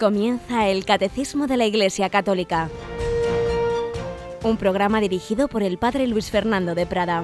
Comienza el Catecismo de la Iglesia Católica, un programa dirigido por el Padre Luis Fernando de Prada.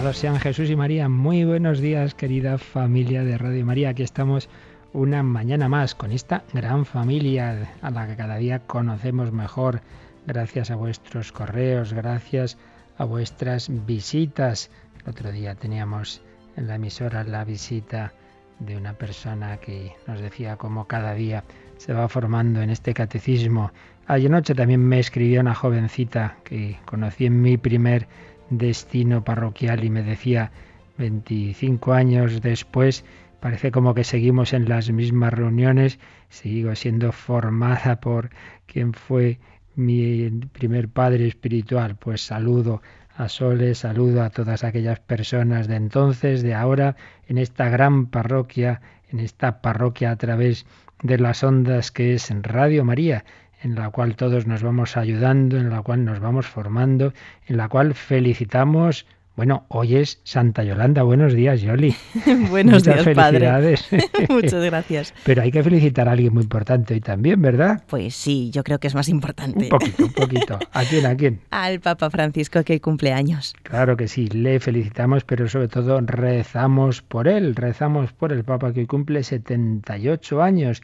Hola, sean Jesús y María. Muy buenos días, querida familia de Radio María. Aquí estamos una mañana más con esta gran familia a la que cada día conocemos mejor gracias a vuestros correos, gracias a vuestras visitas otro día teníamos en la emisora la visita de una persona que nos decía cómo cada día se va formando en este catecismo. Ayer noche también me escribió una jovencita que conocí en mi primer destino parroquial y me decía 25 años después, parece como que seguimos en las mismas reuniones, sigo siendo formada por quien fue mi primer padre espiritual. Pues saludo a Soles, saludo a todas aquellas personas de entonces, de ahora, en esta gran parroquia, en esta parroquia a través de las ondas que es Radio María, en la cual todos nos vamos ayudando, en la cual nos vamos formando, en la cual felicitamos bueno, hoy es Santa Yolanda. Buenos días, Yoli. Buenos días, padre. Muchas gracias. Pero hay que felicitar a alguien muy importante hoy también, ¿verdad? Pues sí, yo creo que es más importante. Un poquito, un poquito. ¿A quién, a quién? Al Papa Francisco, que cumple años. Claro que sí, le felicitamos, pero sobre todo rezamos por él, rezamos por el Papa que hoy cumple 78 años.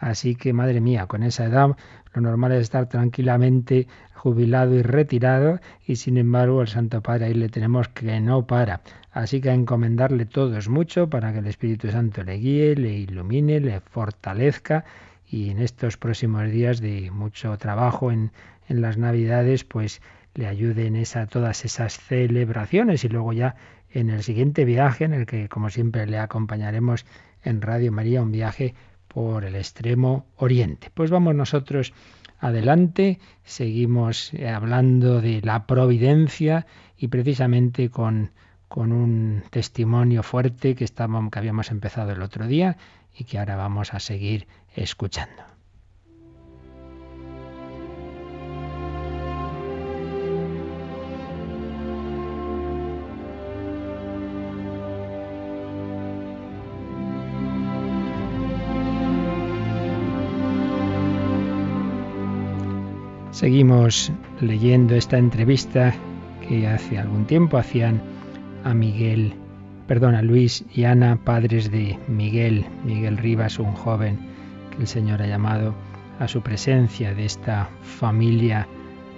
Así que, madre mía, con esa edad lo normal es estar tranquilamente jubilado y retirado y sin embargo el Santo Padre ahí le tenemos que no para. Así que a encomendarle todo es mucho para que el Espíritu Santo le guíe, le ilumine, le fortalezca y en estos próximos días de mucho trabajo en, en las Navidades pues le ayude en esa, todas esas celebraciones y luego ya en el siguiente viaje en el que como siempre le acompañaremos en Radio María un viaje por el extremo oriente. Pues vamos nosotros adelante, seguimos eh, hablando de la providencia y precisamente con, con un testimonio fuerte que, estábamos, que habíamos empezado el otro día y que ahora vamos a seguir escuchando. Seguimos leyendo esta entrevista que hace algún tiempo hacían a Miguel, perdón, a Luis y Ana, padres de Miguel, Miguel Rivas, un joven que el Señor ha llamado a su presencia de esta familia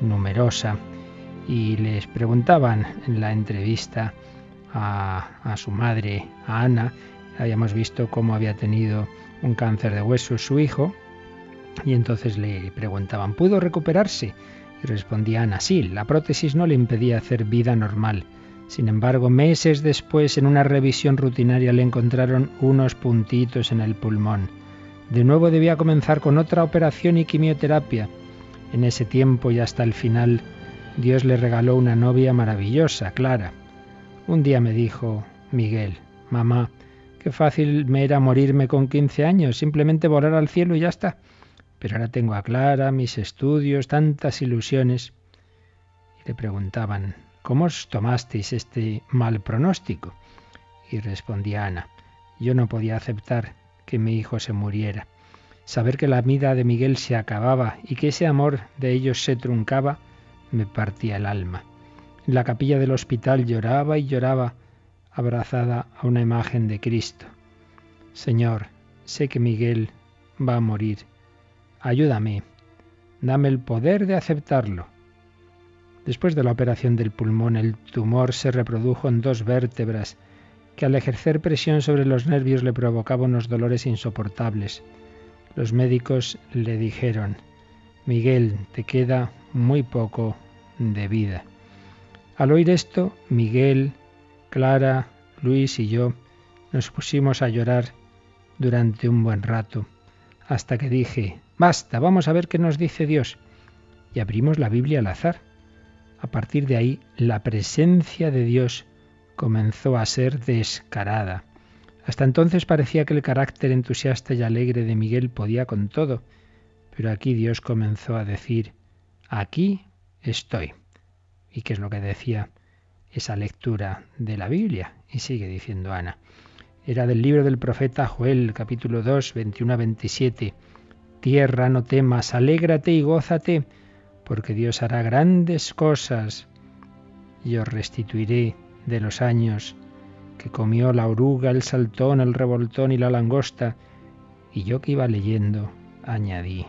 numerosa. Y les preguntaban en la entrevista a, a su madre, a Ana, habíamos visto cómo había tenido un cáncer de huesos su hijo, y entonces le preguntaban, ¿pudo recuperarse? Y respondía Ana, sí, la prótesis no le impedía hacer vida normal. Sin embargo, meses después, en una revisión rutinaria, le encontraron unos puntitos en el pulmón. De nuevo debía comenzar con otra operación y quimioterapia. En ese tiempo y hasta el final, Dios le regaló una novia maravillosa, Clara. Un día me dijo, Miguel, mamá, qué fácil me era morirme con 15 años, simplemente volar al cielo y ya está. Pero ahora tengo a Clara, mis estudios, tantas ilusiones. Y le preguntaban, ¿cómo os tomasteis este mal pronóstico? Y respondía Ana, yo no podía aceptar que mi hijo se muriera. Saber que la vida de Miguel se acababa y que ese amor de ellos se truncaba, me partía el alma. En la capilla del hospital lloraba y lloraba, abrazada a una imagen de Cristo. Señor, sé que Miguel va a morir ayúdame, dame el poder de aceptarlo. Después de la operación del pulmón, el tumor se reprodujo en dos vértebras, que al ejercer presión sobre los nervios le provocaba unos dolores insoportables. Los médicos le dijeron, Miguel, te queda muy poco de vida. Al oír esto, Miguel, Clara, Luis y yo nos pusimos a llorar durante un buen rato, hasta que dije, Basta, vamos a ver qué nos dice Dios. Y abrimos la Biblia al azar. A partir de ahí, la presencia de Dios comenzó a ser descarada. Hasta entonces parecía que el carácter entusiasta y alegre de Miguel podía con todo, pero aquí Dios comenzó a decir, aquí estoy. ¿Y qué es lo que decía esa lectura de la Biblia? Y sigue diciendo Ana. Era del libro del profeta Joel, capítulo 2, 21 a 27. Tierra, no temas, alégrate y gózate, porque Dios hará grandes cosas. Y os restituiré de los años que comió la oruga, el saltón, el revoltón y la langosta. Y yo que iba leyendo, añadí.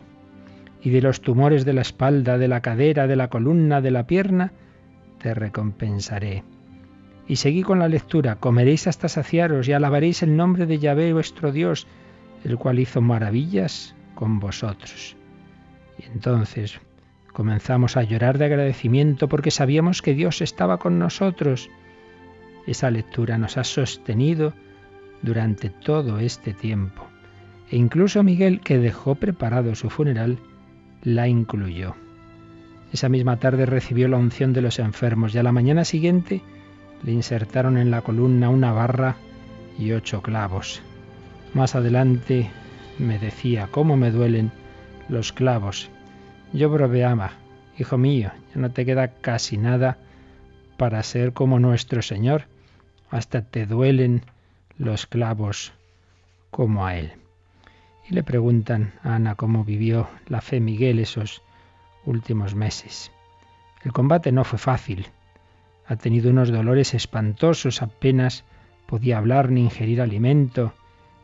Y de los tumores de la espalda, de la cadera, de la columna, de la pierna, te recompensaré. Y seguí con la lectura, comeréis hasta saciaros y alabaréis el nombre de Yahvé vuestro Dios, el cual hizo maravillas con vosotros. Y entonces comenzamos a llorar de agradecimiento porque sabíamos que Dios estaba con nosotros. Esa lectura nos ha sostenido durante todo este tiempo. E incluso Miguel, que dejó preparado su funeral, la incluyó. Esa misma tarde recibió la unción de los enfermos y a la mañana siguiente le insertaron en la columna una barra y ocho clavos. Más adelante me decía, ¿cómo me duelen los clavos? Yo bromeaba, hijo mío, ya no te queda casi nada para ser como nuestro Señor, hasta te duelen los clavos como a Él. Y le preguntan a Ana cómo vivió la fe Miguel esos últimos meses. El combate no fue fácil. Ha tenido unos dolores espantosos, apenas podía hablar ni ingerir alimento,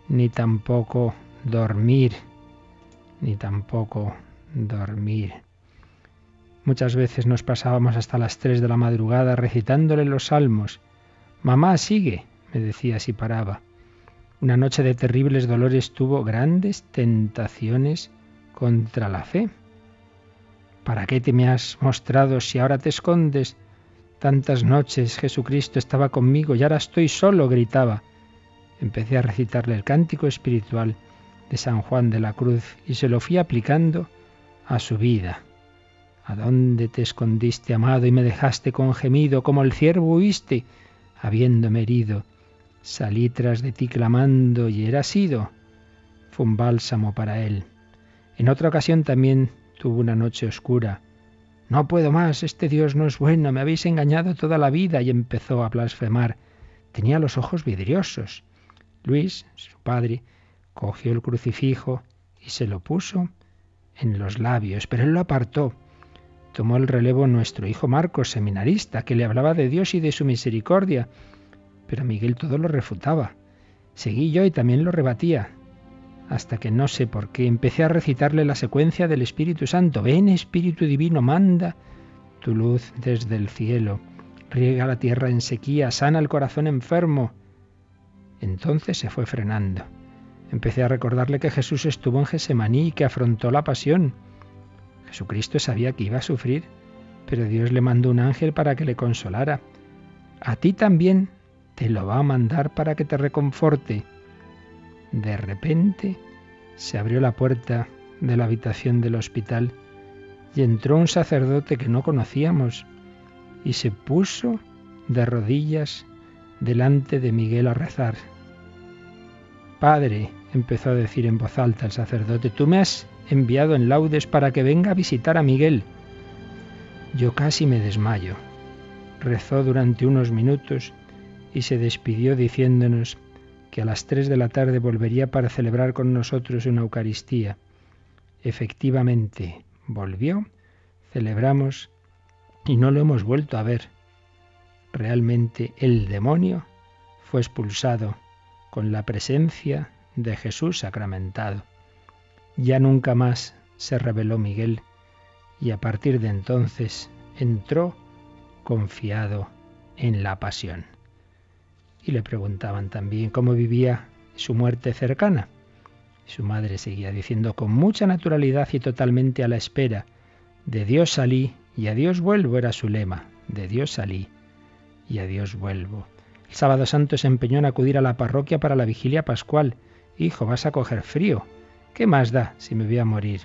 ni tampoco dormir, ni tampoco dormir. Muchas veces nos pasábamos hasta las tres de la madrugada recitándole los salmos. Mamá, sigue, me decía si paraba. Una noche de terribles dolores tuvo grandes tentaciones contra la fe. ¿Para qué te me has mostrado si ahora te escondes? Tantas noches Jesucristo estaba conmigo y ahora estoy solo, gritaba. Empecé a recitarle el cántico espiritual de San Juan de la Cruz y se lo fui aplicando a su vida. ¿A dónde te escondiste, amado, y me dejaste con gemido, como el ciervo huiste, habiéndome herido? Salí tras de ti clamando y era sido. Fue un bálsamo para él. En otra ocasión también Tuvo una noche oscura. No puedo más, este Dios no es bueno, me habéis engañado toda la vida y empezó a blasfemar. Tenía los ojos vidriosos. Luis, su padre, cogió el crucifijo y se lo puso en los labios, pero él lo apartó. Tomó el relevo nuestro hijo Marcos, seminarista, que le hablaba de Dios y de su misericordia, pero Miguel todo lo refutaba. Seguí yo y también lo rebatía hasta que no sé por qué empecé a recitarle la secuencia del Espíritu Santo. Ven Espíritu Divino, manda tu luz desde el cielo, riega la tierra en sequía, sana el corazón enfermo. Entonces se fue frenando. Empecé a recordarle que Jesús estuvo en Gesemaní y que afrontó la pasión. Jesucristo sabía que iba a sufrir, pero Dios le mandó un ángel para que le consolara. A ti también te lo va a mandar para que te reconforte. De repente se abrió la puerta de la habitación del hospital y entró un sacerdote que no conocíamos y se puso de rodillas delante de Miguel a rezar. Padre, empezó a decir en voz alta el sacerdote, tú me has enviado en laudes para que venga a visitar a Miguel. Yo casi me desmayo. Rezó durante unos minutos y se despidió diciéndonos que a las tres de la tarde volvería para celebrar con nosotros una Eucaristía. Efectivamente, volvió, celebramos y no lo hemos vuelto a ver. Realmente el demonio fue expulsado con la presencia de Jesús sacramentado. Ya nunca más se reveló Miguel y a partir de entonces entró confiado en la pasión y le preguntaban también cómo vivía su muerte cercana. Su madre seguía diciendo con mucha naturalidad y totalmente a la espera, de Dios salí y a Dios vuelvo era su lema, de Dios salí y a Dios vuelvo. El sábado santo se empeñó en acudir a la parroquia para la vigilia pascual. Hijo, vas a coger frío. ¿Qué más da si me voy a morir?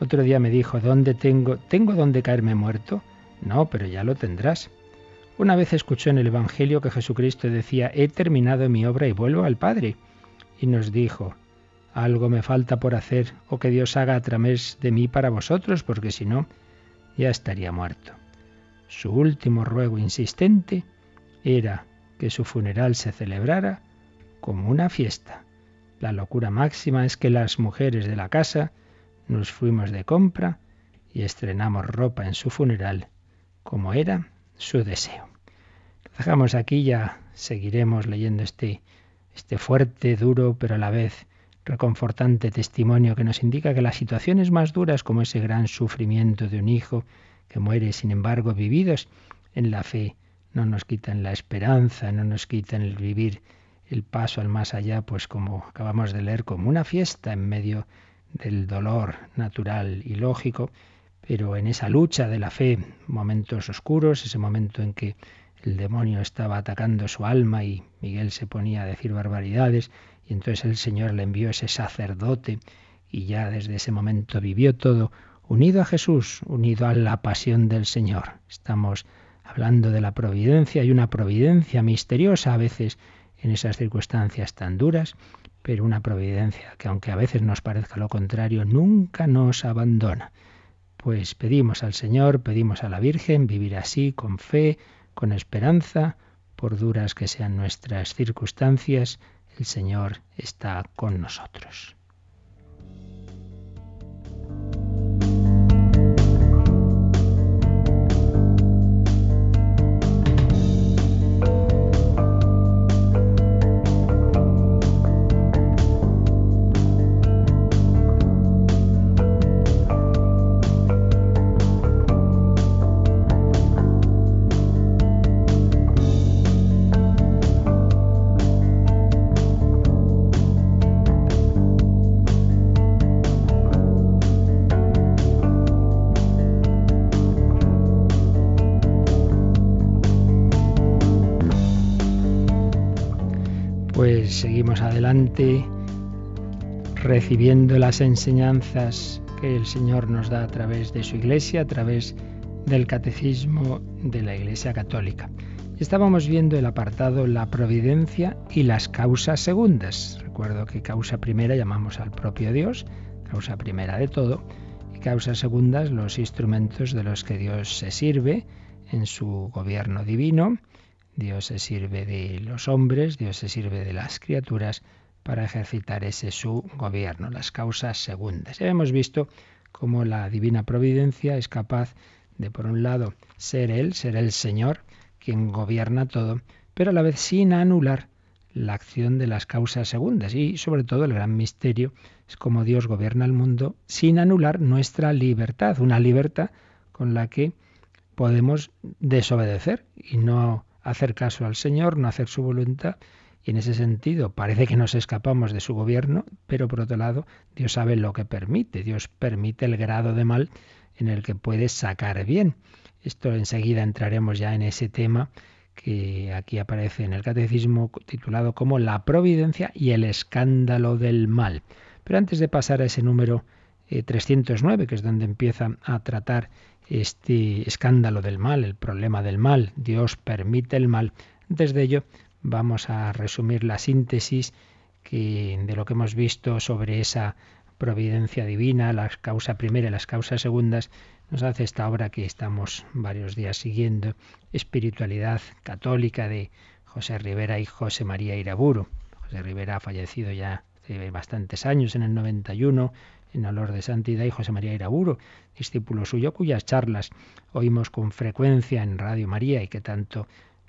Otro día me dijo, ¿dónde tengo? ¿Tengo dónde caerme muerto? No, pero ya lo tendrás. Una vez escuchó en el Evangelio que Jesucristo decía, he terminado mi obra y vuelvo al Padre. Y nos dijo, algo me falta por hacer o que Dios haga a través de mí para vosotros, porque si no, ya estaría muerto. Su último ruego insistente era que su funeral se celebrara como una fiesta. La locura máxima es que las mujeres de la casa nos fuimos de compra y estrenamos ropa en su funeral, como era su deseo. dejamos aquí, ya seguiremos leyendo este, este fuerte, duro, pero a la vez reconfortante testimonio que nos indica que las situaciones más duras, como ese gran sufrimiento de un hijo que muere, sin embargo, vividos en la fe, no nos quitan la esperanza, no nos quitan el vivir el paso al más allá, pues como acabamos de leer, como una fiesta en medio del dolor natural y lógico, pero en esa lucha de la fe, momentos oscuros, ese momento en que el demonio estaba atacando su alma y Miguel se ponía a decir barbaridades, y entonces el Señor le envió ese sacerdote y ya desde ese momento vivió todo unido a Jesús, unido a la pasión del Señor. Estamos hablando de la providencia y una providencia misteriosa a veces en esas circunstancias tan duras, pero una providencia que aunque a veces nos parezca lo contrario, nunca nos abandona. Pues pedimos al Señor, pedimos a la Virgen vivir así, con fe, con esperanza, por duras que sean nuestras circunstancias, el Señor está con nosotros. Recibiendo las enseñanzas que el Señor nos da a través de su Iglesia, a través del Catecismo de la Iglesia Católica. Estábamos viendo el apartado La providencia y las causas segundas. Recuerdo que causa primera llamamos al propio Dios, causa primera de todo, y causas segundas los instrumentos de los que Dios se sirve en su gobierno divino Dios se sirve de los hombres, Dios se sirve de las criaturas para ejercitar ese su gobierno, las causas segundas. Ya hemos visto cómo la divina providencia es capaz de, por un lado, ser Él, ser el Señor, quien gobierna todo, pero a la vez sin anular la acción de las causas segundas. Y sobre todo el gran misterio es cómo Dios gobierna el mundo sin anular nuestra libertad, una libertad con la que podemos desobedecer y no hacer caso al Señor, no hacer su voluntad. En ese sentido parece que nos escapamos de su gobierno, pero por otro lado Dios sabe lo que permite. Dios permite el grado de mal en el que puede sacar bien. Esto enseguida entraremos ya en ese tema que aquí aparece en el catecismo titulado como la providencia y el escándalo del mal. Pero antes de pasar a ese número 309, eh, que es donde empieza a tratar este escándalo del mal, el problema del mal. Dios permite el mal. Antes de ello, vamos a resumir la síntesis que, de lo que hemos visto sobre esa providencia divina, la causa primera y las causas segundas, nos hace esta obra que estamos varios días siguiendo, Espiritualidad Católica de José Rivera y José María Iraburu. José Rivera ha fallecido ya hace bastantes años, en el 91, en olor de santidad, y José María Iraburo, discípulo suyo, cuyas charlas oímos con frecuencia en Radio María y que tanto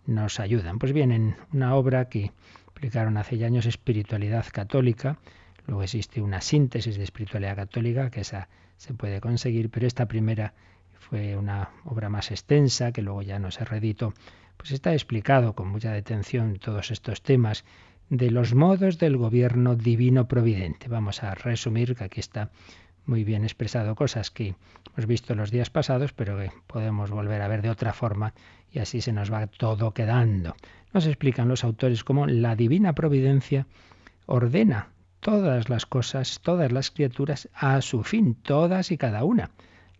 nos ayudan. Pues bien, en una obra que publicaron hace ya años, Espiritualidad Católica, luego existe una síntesis de espiritualidad católica, que esa se puede conseguir, pero esta primera fue una obra más extensa, que luego ya no se reeditó, pues está explicado con mucha detención todos estos temas de los modos del gobierno divino providente. Vamos a resumir que aquí está muy bien expresado cosas que hemos visto los días pasados, pero que podemos volver a ver de otra forma y así se nos va todo quedando. Nos explican los autores cómo la divina providencia ordena todas las cosas, todas las criaturas a su fin, todas y cada una.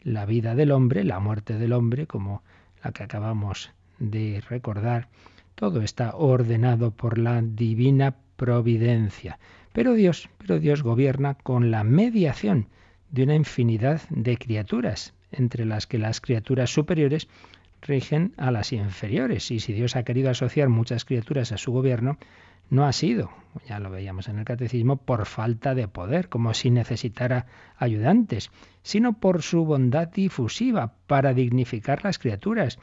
La vida del hombre, la muerte del hombre, como la que acabamos de recordar, todo está ordenado por la divina providencia. Pero Dios, pero Dios gobierna con la mediación de una infinidad de criaturas, entre las que las criaturas superiores rigen a las inferiores. Y si Dios ha querido asociar muchas criaturas a su gobierno, no ha sido, ya lo veíamos en el catecismo, por falta de poder, como si necesitara ayudantes, sino por su bondad difusiva, para dignificar las criaturas,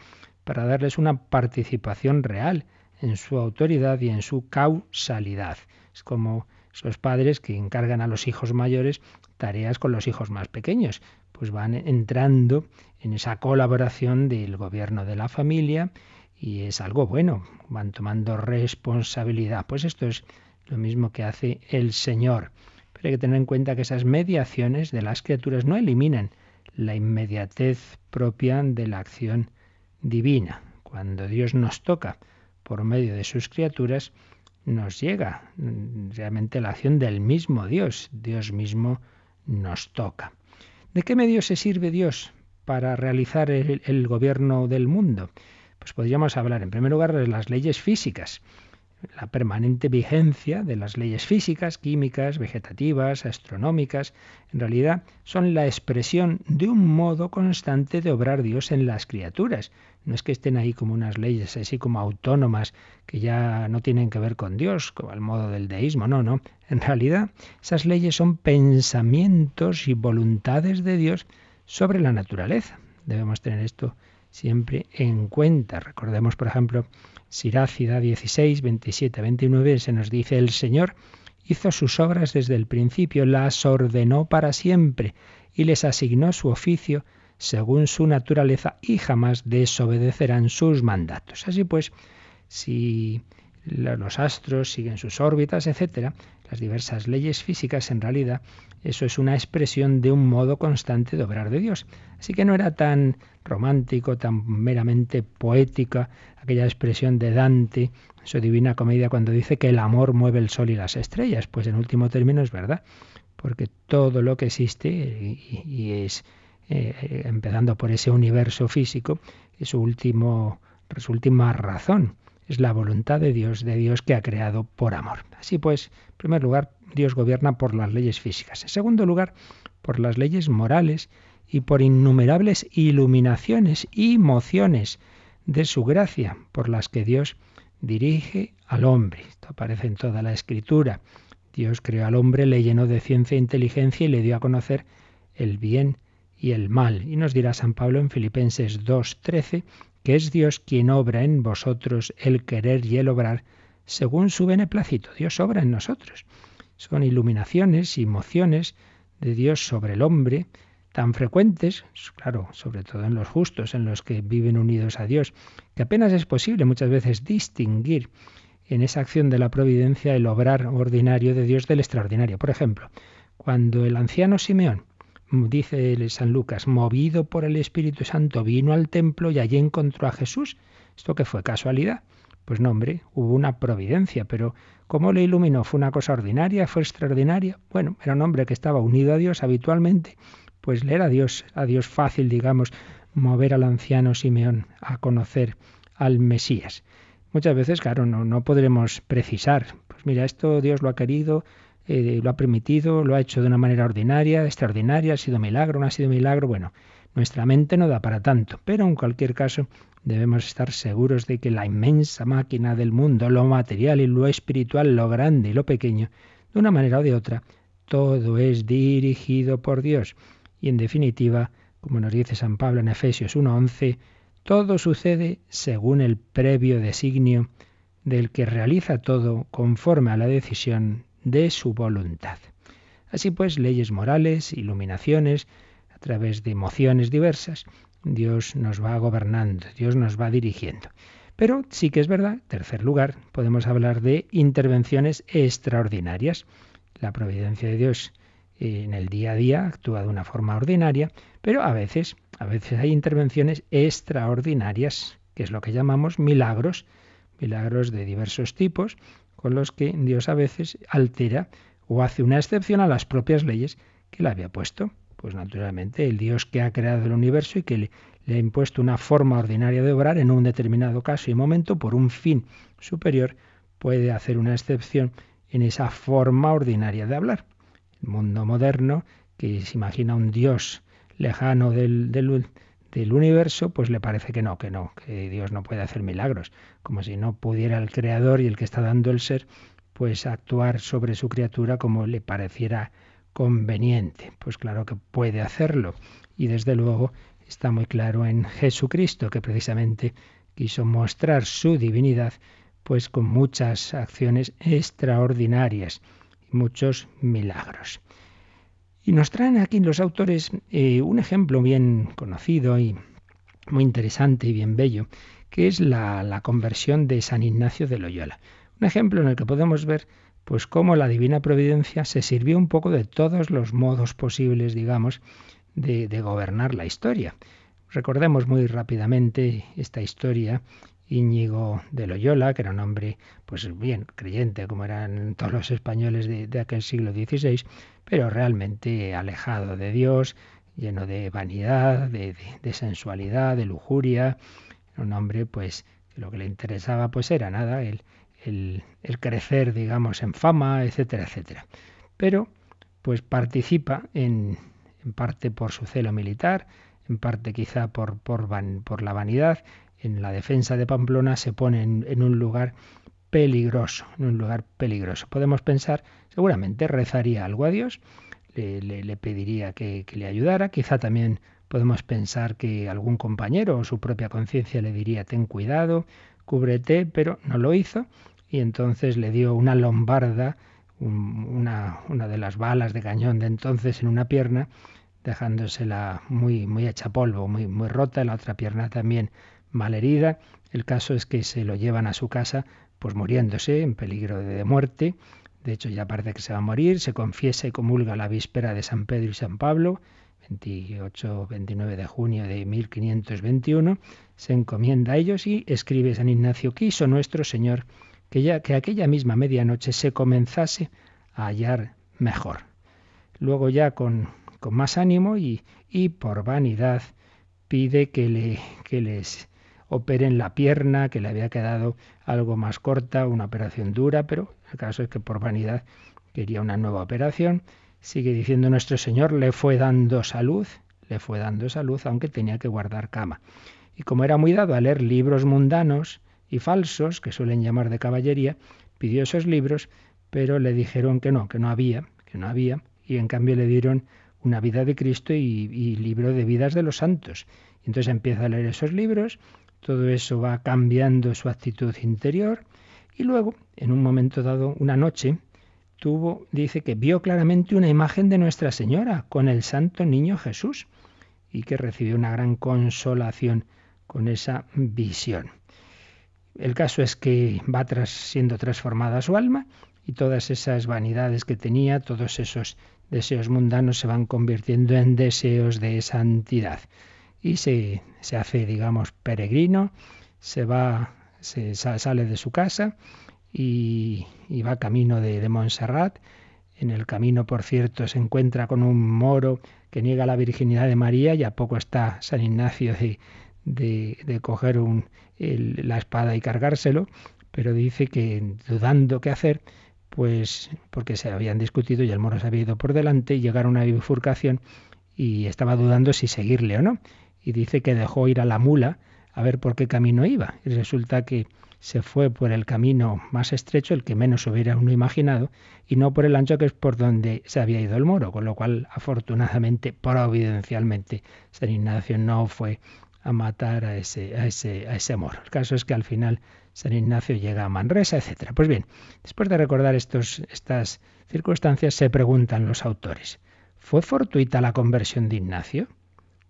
para darles una participación real en su autoridad y en su causalidad. Es como esos padres que encargan a los hijos mayores tareas con los hijos más pequeños, pues van entrando en esa colaboración del gobierno de la familia y es algo bueno, van tomando responsabilidad. Pues esto es lo mismo que hace el Señor. Pero hay que tener en cuenta que esas mediaciones de las criaturas no eliminan la inmediatez propia de la acción divina. Cuando Dios nos toca por medio de sus criaturas, nos llega realmente la acción del mismo Dios. Dios mismo nos toca. ¿De qué medio se sirve Dios para realizar el, gobierno del mundo? Pues podríamos hablar en primer lugar de las leyes físicas la permanente vigencia de las leyes físicas, químicas, vegetativas, astronómicas, en realidad son la expresión de un modo constante de obrar Dios en las criaturas. No es que estén ahí como unas leyes así como autónomas que ya no tienen que ver con Dios, como al modo del deísmo, no, no. En realidad esas leyes son pensamientos y voluntades de Dios sobre la naturaleza. Debemos tener esto siempre en cuenta. Recordemos, por ejemplo, Sirácida 16, 27, 29 se nos dice, el Señor hizo sus obras desde el principio, las ordenó para siempre y les asignó su oficio según su naturaleza y jamás desobedecerán sus mandatos. Así pues, si los astros siguen sus órbitas, etcétera, las diversas leyes físicas, en realidad, eso es una expresión de un modo constante de obrar de Dios. Así que no era tan romántico, tan meramente poética, aquella expresión de Dante, su divina comedia, cuando dice que el amor mueve el sol y las estrellas. Pues en último término es verdad, porque todo lo que existe, y, es eh, empezando por ese universo físico, es su, último, su última razón es la voluntad de Dios, de Dios que ha creado por amor. Así pues, en primer lugar, Dios gobierna por las leyes físicas. En segundo lugar, por las leyes morales y por innumerables iluminaciones y mociones de su gracia, por las que Dios dirige al hombre. Esto aparece en toda la escritura. Dios creó al hombre, le llenó de ciencia e inteligencia y le dio a conocer el bien y el mal. Y nos dirá San Pablo en Filipenses 2.13 que es Dios quien obra en vosotros el querer y el obrar según su beneplácito. Dios obra en nosotros. Son iluminaciones y emociones de Dios sobre el hombre, tan frecuentes, claro, sobre todo en los justos, en los que viven unidos a Dios, que apenas es posible muchas veces distinguir en esa acción de la providencia el obrar ordinario de Dios del extraordinario. Por ejemplo, cuando el anciano Simeón dice San Lucas, movido por el Espíritu Santo, vino al templo y allí encontró a Jesús. ¿Esto qué fue? ¿Casualidad? Pues no, hombre, hubo una providencia, pero ¿cómo le iluminó? ¿Fue una cosa ordinaria? ¿Fue extraordinaria? Bueno, era un hombre que estaba unido a Dios habitualmente, pues le era a Dios, a Dios fácil, digamos, mover al anciano Simeón a conocer al Mesías. Muchas veces, claro, no, no podremos precisar, pues mira, esto Dios lo ha querido, eh, lo ha permitido, lo ha hecho de una manera ordinaria, extraordinaria, ha sido milagro, no ha sido milagro. Bueno, nuestra mente no da para tanto, pero en cualquier caso debemos estar seguros de que la inmensa máquina del mundo, lo material y lo espiritual, lo grande y lo pequeño, de una manera o de otra, todo es dirigido por Dios. Y en definitiva, como nos dice San Pablo en Efesios 1.11, todo sucede según el previo designio del que realiza todo conforme a la decisión de su voluntad. Así pues, leyes morales, iluminaciones, a través de emociones diversas, Dios nos va gobernando, Dios nos va dirigiendo. Pero sí que es verdad, tercer lugar, podemos hablar de intervenciones extraordinarias. La providencia de Dios en el día a día actúa de una forma ordinaria, pero a veces, a veces hay intervenciones extraordinarias, que es lo que llamamos milagros, milagros de diversos tipos, con los que Dios a veces altera o hace una excepción a las propias leyes que le había puesto. Pues naturalmente el Dios que ha creado el universo y que le, ha impuesto una forma ordinaria de obrar en un determinado caso y momento por un fin superior, puede hacer una excepción en esa forma ordinaria de hablar. El mundo moderno, que se imagina un Dios lejano del, del, del universo, pues le parece que no, que no, que Dios no puede hacer milagros, como si no pudiera el creador y el que está dando el ser, pues actuar sobre su criatura como le pareciera conveniente. Pues claro que puede hacerlo y desde luego está muy claro en Jesucristo que precisamente quiso mostrar su divinidad pues con muchas acciones extraordinarias y muchos milagros. Y nos traen aquí los autores eh, un ejemplo bien conocido y muy interesante y bien bello, que es la, la, conversión de San Ignacio de Loyola. Un ejemplo en el que podemos ver pues cómo la divina providencia se sirvió un poco de todos los modos posibles, digamos, de, de gobernar la historia. Recordemos muy rápidamente esta historia Íñigo de Loyola, que era un hombre, pues bien, creyente, como eran todos los españoles de, aquel siglo XVI, pero realmente alejado de Dios, lleno de vanidad, de, sensualidad, de lujuria. Un hombre, pues, que lo que le interesaba, pues era nada, el, el, el crecer, digamos, en fama, etcétera, etcétera. Pero, pues participa en, en parte por su celo militar, en parte quizá por, por, por la vanidad, en la defensa de Pamplona se pone en, un lugar peligroso, en un lugar peligroso. Podemos pensar, seguramente rezaría algo a Dios, le, pediría que, le ayudara, quizá también podemos pensar que algún compañero o su propia conciencia le diría ten cuidado, cúbrete, pero no lo hizo. Y entonces le dio una lombarda, una, una de las balas de cañón de entonces en una pierna, dejándosela muy, muy hecha polvo, muy, muy rota, la otra pierna también herida. El caso es que se lo llevan a su casa, pues muriéndose, en peligro de muerte. De hecho, ya parece que se va a morir. Se confiesa y comulga la víspera de San Pedro y San Pablo, 28-29 de junio de 1521. Se encomienda a ellos y escribe San Ignacio, quiso nuestro Señor que, ya, que aquella misma medianoche se comenzase a hallar mejor. Luego ya con, con más ánimo y, y por vanidad pide que, le, que les operen la pierna, que le había quedado algo más corta, una operación dura, pero el caso es que por vanidad quería una nueva operación. Sigue diciendo nuestro Señor, le fue dando salud, le fue dando salud, aunque tenía que guardar cama. Y como era muy dado a leer libros mundanos y falsos, que suelen llamar de caballería, pidió esos libros, pero le dijeron que no, que no había, que no había, y en cambio le dieron una vida de Cristo y, y libro de vidas de los santos. Entonces empieza a leer esos libros todo eso va cambiando su actitud interior y luego, en un momento dado, una noche, tuvo, dice que vio claramente una imagen de Nuestra Señora con el Santo Niño Jesús y que recibió una gran consolación con esa visión. El caso es que va siendo transformada su alma y todas esas vanidades que tenía, todos esos deseos mundanos se van convirtiendo en deseos de santidad y se, se hace, digamos, peregrino, se va, se sale de su casa y, va camino de, de Montserrat. En el camino, por cierto, se encuentra con un moro que niega la virginidad de María y a poco está San Ignacio de, de, coger un, la espada y cargárselo, pero dice que dudando qué hacer, pues porque se habían discutido y el moro se había ido por delante y llegaron a una bifurcación y estaba dudando si seguirle o no y dice que dejó ir a la mula a ver por qué camino iba. Y resulta que se fue por el camino más estrecho, el que menos hubiera uno imaginado, y no por el ancho que es por donde se había ido el moro, con lo cual, afortunadamente, providencialmente, San Ignacio no fue a matar a ese, a ese, a ese moro. El caso es que al final San Ignacio llega a Manresa, etc. Pues bien, después de recordar estos, estas circunstancias, se preguntan los autores, ¿fue fortuita la conversión de Ignacio?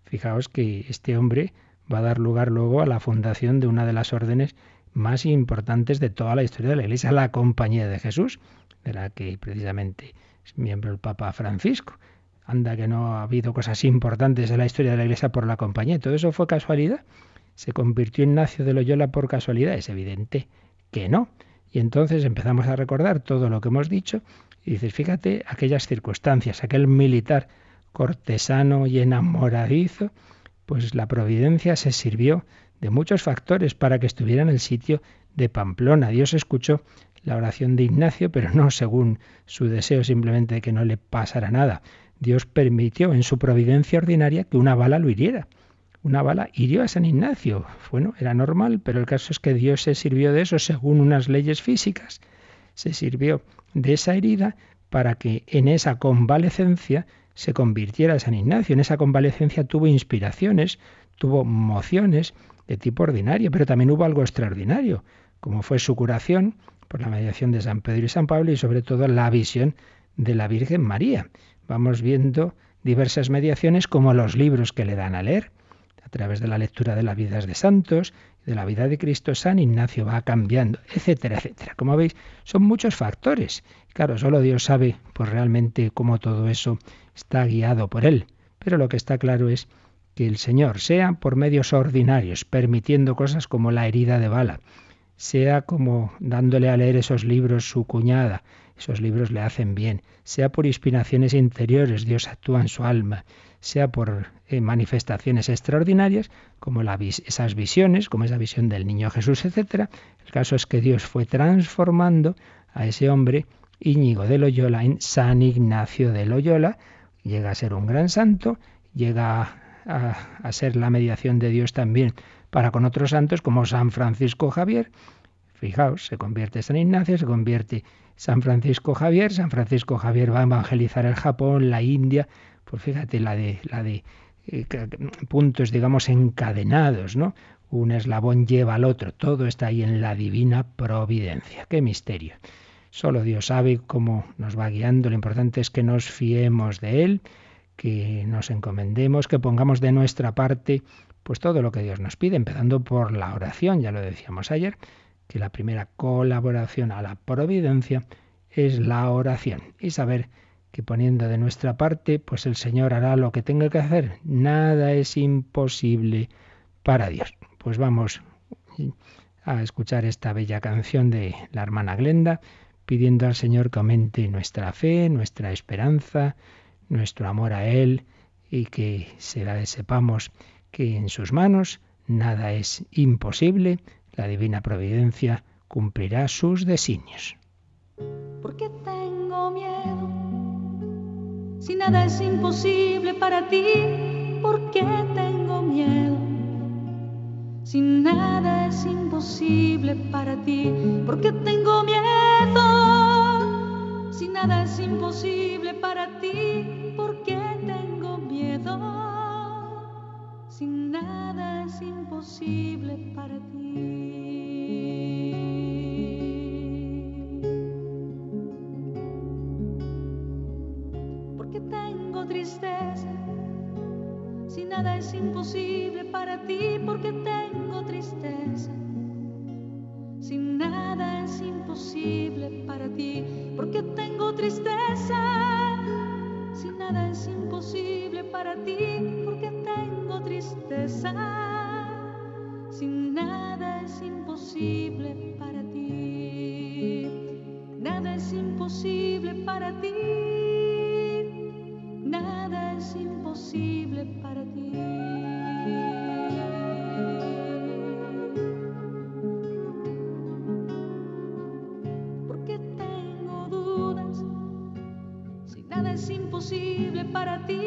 Fijaos que este hombre va a dar lugar luego a la fundación de una de las órdenes más importantes de toda la historia de la Iglesia, la Compañía de Jesús, de la que precisamente es miembro el Papa Francisco. Anda que no ha habido cosas importantes en la historia de la Iglesia por la Compañía. ¿Todo eso fue casualidad? ¿Se convirtió Ignacio de Loyola por casualidad? Es evidente que no. Y entonces empezamos a recordar todo lo que hemos dicho y dices, fíjate aquellas circunstancias, aquel militar cortesano y enamoradizo, pues la providencia se sirvió de muchos factores para que estuviera en el sitio de Pamplona. Dios escuchó la oración de Ignacio, pero no según su deseo simplemente de que no le pasara nada. Dios permitió en su providencia ordinaria que una bala lo hiriera. una bala hirió a San Ignacio. Bueno, era normal, pero el caso es que Dios se sirvió de eso según unas leyes físicas. Se sirvió de esa herida para que en esa convalecencia se convirtiera San Ignacio. En esa convalecencia tuvo inspiraciones, tuvo mociones de tipo ordinario, pero también hubo algo extraordinario, como fue su curación por la mediación de San Pedro y San Pablo y sobre todo la visión de la Virgen María. Vamos viendo diversas mediaciones como los libros que le dan a leer. A través de la lectura de las vidas de santos, de la vida de Cristo, San Ignacio va cambiando, etcétera, etcétera. Como veis, son muchos factores. Claro, solo Dios sabe pues realmente cómo todo eso está guiado por él. Pero lo que está claro es que el Señor, sea por medios ordinarios, permitiendo cosas como la herida de bala, sea como dándole a leer esos libros su cuñada, esos libros le hacen bien, sea por inspiraciones interiores, Dios actúa en su alma, sea por eh, manifestaciones extraordinarias, como esas visiones, como esa visión del niño Jesús, etc. El caso es que Dios fue transformando a ese hombre, Íñigo de Loyola, en San Ignacio de Loyola, llega a ser un gran santo, llega a, ser la mediación de Dios también para con otros santos como San Francisco Javier. Fijaos, se convierte San Ignacio, se convierte San Francisco Javier, San Francisco Javier va a evangelizar el Japón, la India, pues fíjate la de la de eh, puntos digamos encadenados, ¿no? Un eslabón lleva al otro, todo está ahí en la divina providencia. Qué misterio. Solo Dios sabe cómo nos va guiando, lo importante es que nos fiemos de él que nos encomendemos, que pongamos de nuestra parte pues todo lo que Dios nos pide, empezando por la oración, ya lo decíamos ayer, que la primera colaboración a la providencia es la oración y saber que poniendo de nuestra parte, pues el Señor hará lo que tenga que hacer. Nada es imposible para Dios. Pues vamos a escuchar esta bella canción de la hermana Glenda, pidiendo al Señor que aumente nuestra fe, nuestra esperanza, nuestro amor a Él y que será, sepamos que en sus manos nada es imposible, la divina providencia cumplirá sus designios. ¿Por qué tengo miedo? Si nada es imposible para ti, ¿por qué tengo miedo? Si nada es imposible para ti, ¿por qué tengo miedo? Si nada es imposible para ti, sin nada es imposible para ti. Porque tengo tristeza, si nada es imposible para ti, porque tengo tristeza. Si nada es imposible para ti, porque tengo tristeza. Si nada es imposible para ti, tristeza, sin nada es imposible para ti, nada es imposible para ti, nada es imposible para ti. Porque tengo dudas, si nada es imposible para ti,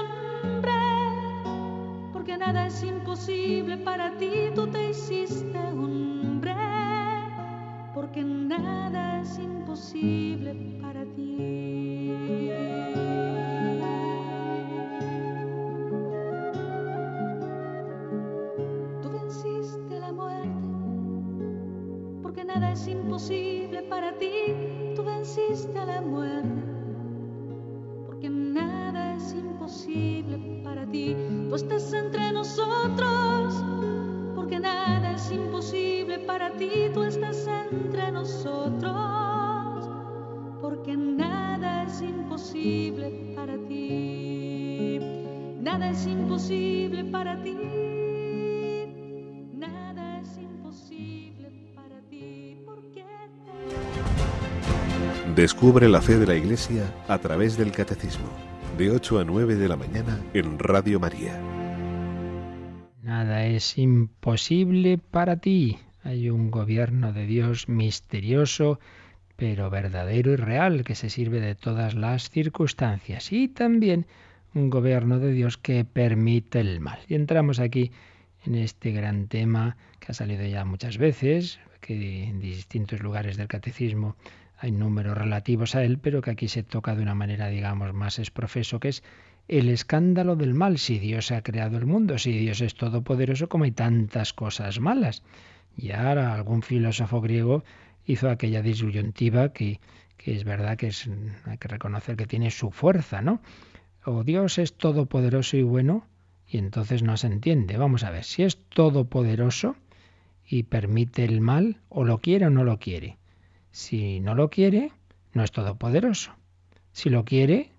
es imposible para ti. Tú te hiciste ti. Tú estás entre nosotros, porque nada es imposible para ti. Nada es imposible para ti. Nada es imposible para ti. Porque Descubre la fe de la Iglesia a través del Catecismo de 8 a 9 de la mañana en Radio María. Nada es imposible para ti. Hay un gobierno de Dios misterioso, pero verdadero y real, que se sirve de todas las circunstancias. Y también un gobierno de Dios que permite el mal. Y entramos aquí en este gran tema que ha salido ya muchas veces, que en distintos lugares del catecismo hay números relativos a él, pero que aquí se toca de una manera, digamos, más exprofeso, que es el escándalo del mal. Si Dios ha creado el mundo, si Dios es todopoderoso, como hay tantas cosas malas. Y ahora algún filósofo griego hizo aquella disyuntiva que, que es verdad que es, hay que reconocer que tiene su fuerza, ¿no? O Dios es todopoderoso y bueno, y entonces no se entiende. Vamos a ver, si es todopoderoso y permite el mal, o lo quiere o no lo quiere. Si no lo quiere, no es todopoderoso. Si lo quiere,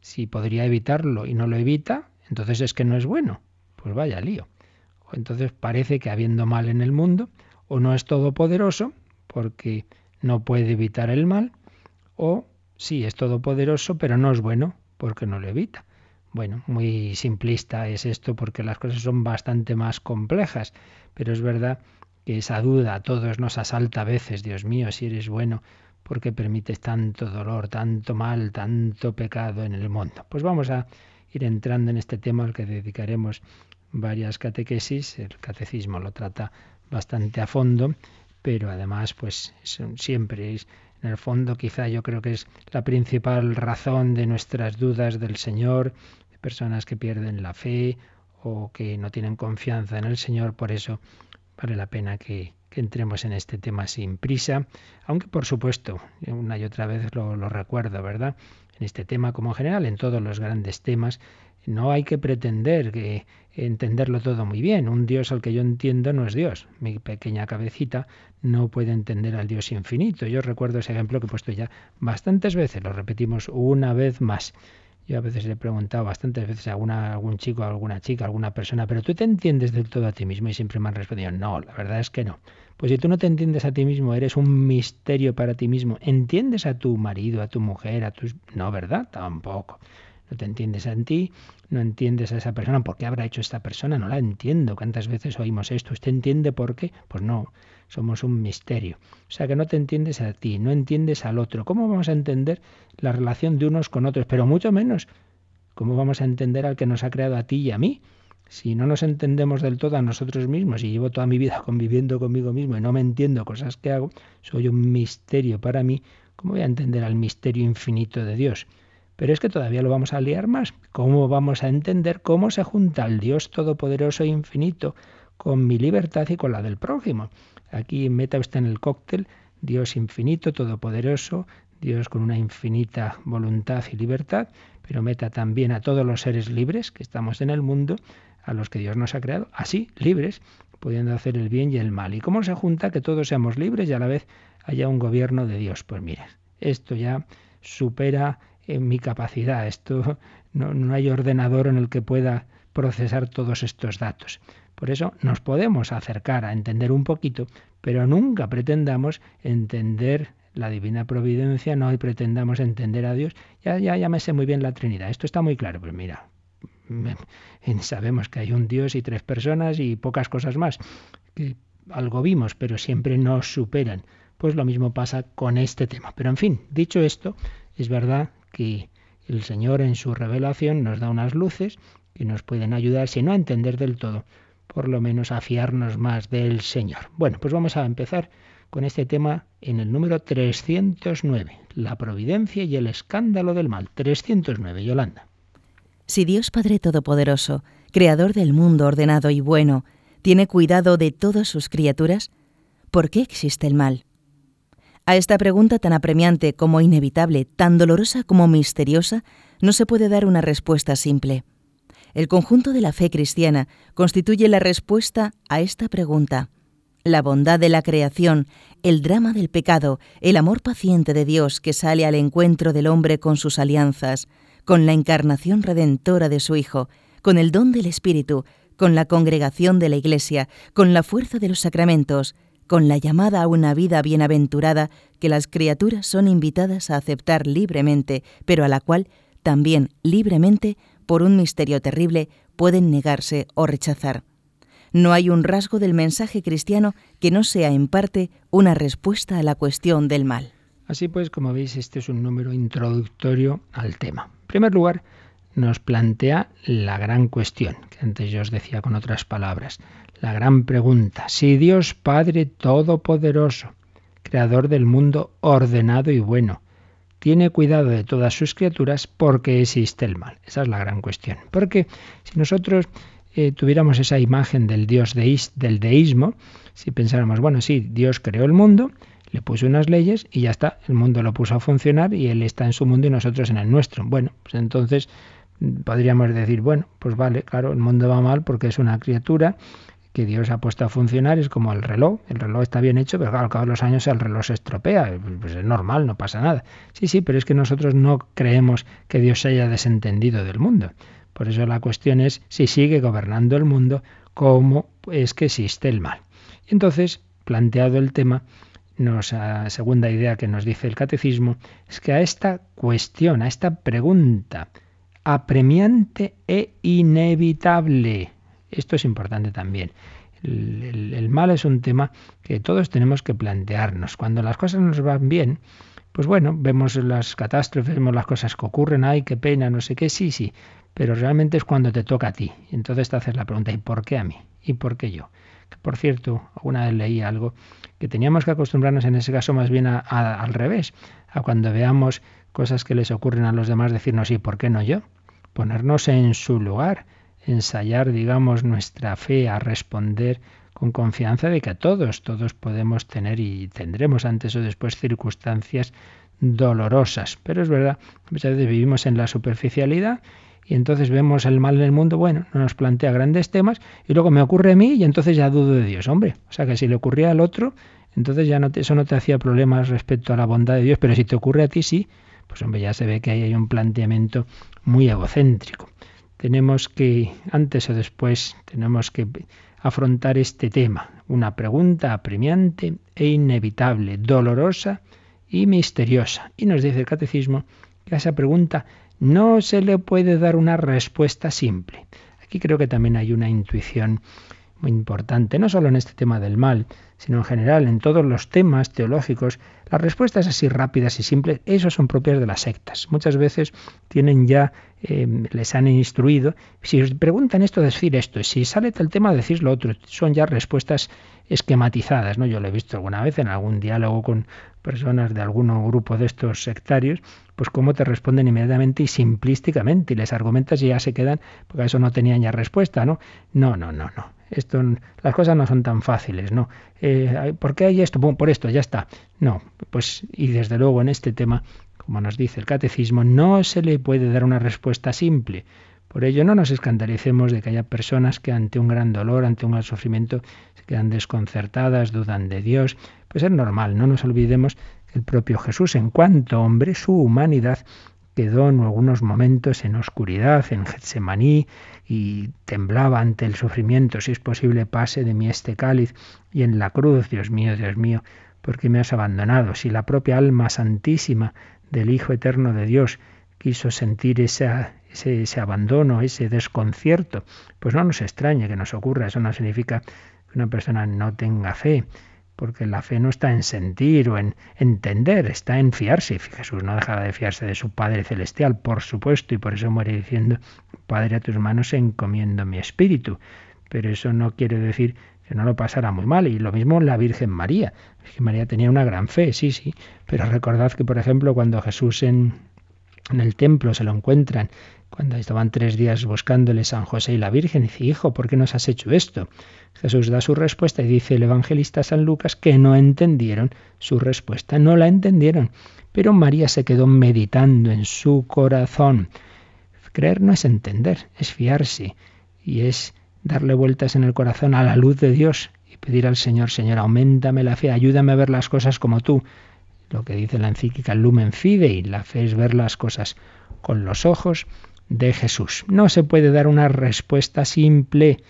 si podría evitarlo y no lo evita, entonces es que no es bueno. Pues vaya lío. Entonces parece que habiendo mal en el mundo, o no es todopoderoso, porque no puede evitar el mal, o sí es todopoderoso, pero no es bueno, porque no lo evita. Bueno, muy simplista es esto porque las cosas son bastante más complejas, pero es verdad que esa duda a todos nos asalta a veces, Dios mío, si eres bueno, ¿por qué permites tanto dolor, tanto mal, tanto pecado en el mundo? Pues vamos a ir entrando en este tema al que dedicaremos varias catequesis, el catecismo lo trata bastante a fondo, pero además pues siempre es en el fondo quizá yo creo que es la principal razón de nuestras dudas del Señor, de personas que pierden la fe o que no tienen confianza en el Señor, por eso vale la pena que, entremos en este tema sin prisa, aunque por supuesto, una y otra vez lo, lo recuerdo, ¿verdad? En este tema como en general, en todos los grandes temas, no hay que pretender entenderlo todo muy bien. Un Dios al que yo entiendo no es Dios. Mi pequeña cabecita no puede entender al Dios infinito. Yo recuerdo ese ejemplo que he puesto ya bastantes veces, lo repetimos una vez más. Yo a veces le he preguntado bastantes veces a, alguna, algún chico, a alguna chica, a alguna persona, pero tú te entiendes del todo a ti mismo y siempre me han respondido, no, la verdad es que no. Pues si tú no te entiendes a ti mismo, eres un misterio para ti mismo. ¿Entiendes a tu marido, a tu mujer, a tus... No, ¿verdad? Tampoco. No te entiendes a ti, no entiendes a esa persona. ¿Por qué habrá hecho esta persona? No la entiendo. ¿Cuántas veces oímos esto? ¿Usted entiende por qué? Pues no somos un misterio. O sea que no te entiendes a ti, no entiendes al otro. ¿Cómo vamos a entender la relación de unos con otros? Pero mucho menos, ¿cómo vamos a entender al que nos ha creado a ti y a mí? Si no nos entendemos del todo a nosotros mismos y llevo toda mi vida conviviendo conmigo mismo y no me entiendo cosas que hago, soy un misterio para mí, ¿cómo voy a entender al misterio infinito de Dios? Pero es que todavía lo vamos a liar más. ¿Cómo vamos a entender cómo se junta el Dios Todopoderoso e Infinito con mi libertad y con la del prójimo? Aquí meta usted en el cóctel Dios infinito, todopoderoso, Dios con una infinita voluntad y libertad, pero meta también a todos los seres libres que estamos en el mundo, a los que Dios nos ha creado, así, libres, pudiendo hacer el bien y el mal. ¿Y cómo se junta que todos seamos libres y a la vez haya un gobierno de Dios? Pues mire, esto ya supera mi capacidad, esto no, no hay ordenador en el que pueda procesar todos estos datos. Por eso nos podemos acercar a entender un poquito, pero nunca pretendamos entender la divina providencia, no pretendamos entender a Dios. Ya, ya, ya me sé muy bien la Trinidad. Esto está muy claro. Pues mira, sabemos que hay un Dios y tres personas y pocas cosas más. Que algo vimos, pero siempre nos superan. Pues lo mismo pasa con este tema. Pero en fin, dicho esto, es verdad que el Señor en su revelación nos da unas luces que nos pueden ayudar, si no a entender del todo, por lo menos a fiarnos más del Señor. Bueno, pues vamos a empezar con este tema en el número 309, la providencia y el escándalo del mal. 309, Yolanda. Si Dios Padre Todopoderoso, Creador del mundo ordenado y bueno, tiene cuidado de todas sus criaturas, ¿por qué existe el mal? A esta pregunta tan apremiante como inevitable, tan dolorosa como misteriosa, no se puede dar una respuesta simple. El conjunto de la fe cristiana constituye la respuesta a esta pregunta. La bondad de la creación, el drama del pecado, el amor paciente de Dios que sale al encuentro del hombre con sus alianzas, con la encarnación redentora de su Hijo, con el don del Espíritu, con la congregación de la Iglesia, con la fuerza de los sacramentos, con la llamada a una vida bienaventurada que las criaturas son invitadas a aceptar libremente, pero a la cual también libremente por un misterio terrible, pueden negarse o rechazar. No hay un rasgo del mensaje cristiano que no sea en parte una respuesta a la cuestión del mal. Así pues, como veis, este es un número introductorio al tema. En primer lugar, nos plantea la gran cuestión, que antes yo os decía con otras palabras, la gran pregunta. Si Dios Padre Todopoderoso, Creador del mundo ordenado y bueno, tiene cuidado de todas sus criaturas porque existe el mal. Esa es la gran cuestión. Porque si nosotros eh, tuviéramos esa imagen del Dios del deísmo, si pensáramos, bueno, sí, Dios creó el mundo, le puso unas leyes y ya está, el mundo lo puso a funcionar y él está en su mundo y nosotros en el nuestro. Bueno, pues entonces mm, podríamos decir, bueno, pues vale, claro, el mundo va mal porque es una criatura que Dios ha puesto a funcionar es como el reloj. El reloj está bien hecho, pero al cabo de los años el reloj se estropea. Pues es normal, no pasa nada. Sí, sí, pero es que nosotros no creemos que Dios se haya desentendido del mundo. Por eso la cuestión es si sigue gobernando el mundo, cómo es que existe el mal. Y entonces, planteado el tema, nos, la segunda idea que nos dice el catecismo es que a esta cuestión, a esta pregunta apremiante e inevitable, esto es importante también. El, mal es un tema que todos tenemos que plantearnos. Cuando las cosas nos van bien, pues bueno, vemos las catástrofes, vemos las cosas que ocurren, ay, qué pena, no sé qué, sí, sí, pero realmente es cuando te toca a ti. Entonces te haces la pregunta, ¿y por qué a mí? ¿Y por qué yo? Que por cierto, alguna vez leí algo que teníamos que acostumbrarnos en ese caso más bien al revés, a cuando veamos cosas que les ocurren a los demás, decirnos, ¿y por qué no yo? Ponernos en su lugar ensayar, digamos, nuestra fe a responder con confianza de que a todos, todos podemos tener y tendremos antes o después circunstancias dolorosas. Pero es verdad, muchas veces vivimos en la superficialidad y entonces vemos el mal en el mundo, bueno, no nos plantea grandes temas y luego me ocurre a mí y entonces ya dudo de Dios. Hombre, o sea que si le ocurría al otro, entonces ya no eso no te hacía problemas respecto a la bondad de Dios, pero si te ocurre a ti sí, pues hombre, ya se ve que ahí hay un planteamiento muy egocéntrico tenemos que, antes o después, tenemos que afrontar este tema, una pregunta apremiante e inevitable, dolorosa y misteriosa. Y nos dice el catecismo que a esa pregunta no se le puede dar una respuesta simple. Aquí creo que también hay una intuición muy importante, no solo en este tema del mal, sino en general en todos los temas teológicos. Las respuestas así rápidas y simples, esos son propias de las sectas. Muchas veces tienen ya, eh, les han instruido, si os preguntan esto, decir esto, si sale tal tema, decir lo otro. Son ya respuestas esquematizadas, ¿no? Yo lo he visto alguna vez en algún diálogo con personas de algún grupo de estos sectarios, pues cómo te responden inmediatamente y simplísticamente y les argumentas y ya se quedan, porque a eso no tenían ya respuesta, ¿no? No, no, no, no. Esto, las cosas no son tan fáciles, ¿no? Eh, ¿Por qué hay esto? por esto, ya está. No, pues y desde luego en este tema, como nos dice el catecismo, no se le puede dar una respuesta simple. Por ello no nos escandalicemos de que haya personas que ante un gran dolor, ante un gran sufrimiento, se quedan desconcertadas, dudan de Dios. Pues es normal, no nos olvidemos que el propio Jesús, en cuanto hombre, su humanidad quedó en algunos momentos en oscuridad, en Getsemaní, y temblaba ante el sufrimiento, si es posible pase de mí este cáliz, y en la cruz, Dios mío, Dios mío, ¿por qué me has abandonado? Si la propia alma santísima del Hijo Eterno de Dios quiso sentir ese, ese abandono, ese desconcierto, pues no nos extrañe que nos ocurra, eso no significa que una persona no tenga fe, porque la fe no está en sentir o en entender, está en fiarse. Jesús no dejaba de fiarse de su Padre Celestial, por supuesto, y por eso muere diciendo, Padre, a tus manos encomiendo mi espíritu. Pero eso no quiere decir que no lo pasara muy mal. Y lo mismo la Virgen María. Virgen María tenía una gran fe, sí, sí. Pero recordad que, por ejemplo, cuando Jesús en, en el templo se lo encuentran cuando estaban tres días buscándole San José y la Virgen, dice, Hijo, ¿por qué nos has hecho esto? Jesús da su respuesta y dice el evangelista San Lucas que no entendieron su respuesta, no la entendieron. Pero María se quedó meditando en su corazón. Creer no es entender, es fiarse y es darle vueltas en el corazón a la luz de Dios y pedir al Señor, Señor, aumentame la fe, ayúdame a ver las cosas como tú. Lo que dice la encíclica Lumen Fidei, la fe es ver las cosas con los ojos de Jesús. No se puede dar una respuesta simple.